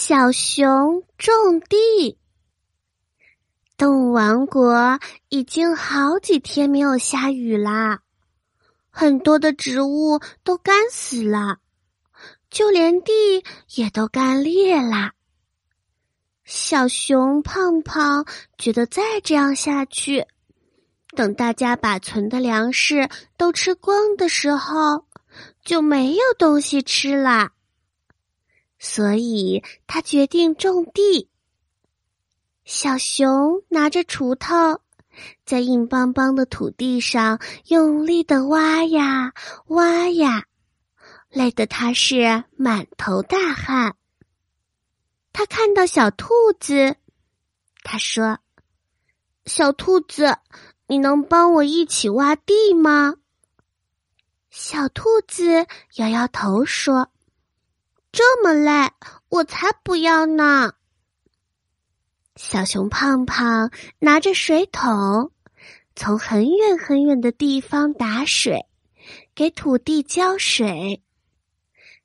小熊种地。动物王国已经好几天没有下雨啦，很多的植物都干死了，就连地也都干裂啦。小熊胖胖觉得再这样下去，等大家把存的粮食都吃光的时候，就没有东西吃啦。所以他决定种地。小熊拿着锄头，在硬邦邦的土地上用力的挖呀挖呀，累得他是满头大汗。他看到小兔子，他说：“小兔子，你能帮我一起挖地吗？”小兔子摇摇头说。这么累，我才不要呢！小熊胖胖拿着水桶，从很远很远的地方打水，给土地浇水。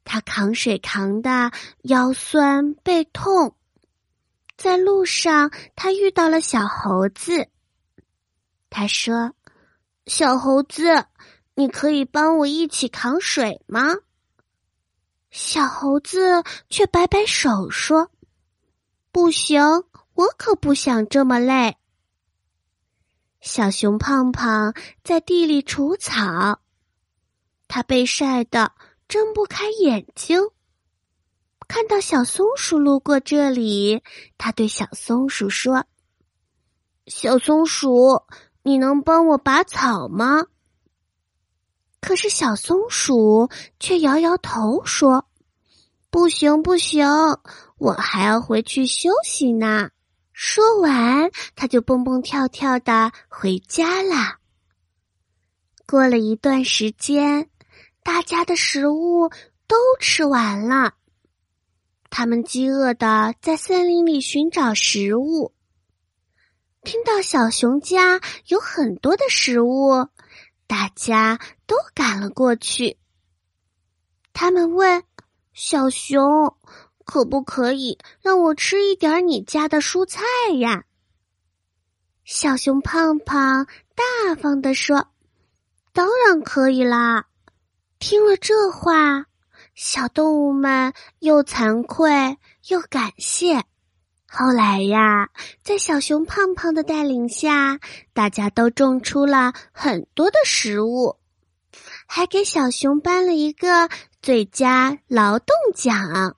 他扛水扛的腰酸背痛，在路上他遇到了小猴子。他说：“小猴子，你可以帮我一起扛水吗？”小猴子却摆摆手说：“不行，我可不想这么累。”小熊胖胖在地里除草，他被晒得睁不开眼睛。看到小松鼠路过这里，他对小松鼠说：“小松鼠，你能帮我拔草吗？”可是小松鼠却摇摇头说：“不行，不行，我还要回去休息呢。”说完，他就蹦蹦跳跳的回家啦。过了一段时间，大家的食物都吃完了，他们饥饿的在森林里寻找食物。听到小熊家有很多的食物。大家都赶了过去。他们问小熊：“可不可以让我吃一点你家的蔬菜呀？”小熊胖胖大方的说：“当然可以啦！”听了这话，小动物们又惭愧又感谢。后来呀，在小熊胖胖的带领下，大家都种出了很多的食物，还给小熊颁了一个最佳劳动奖。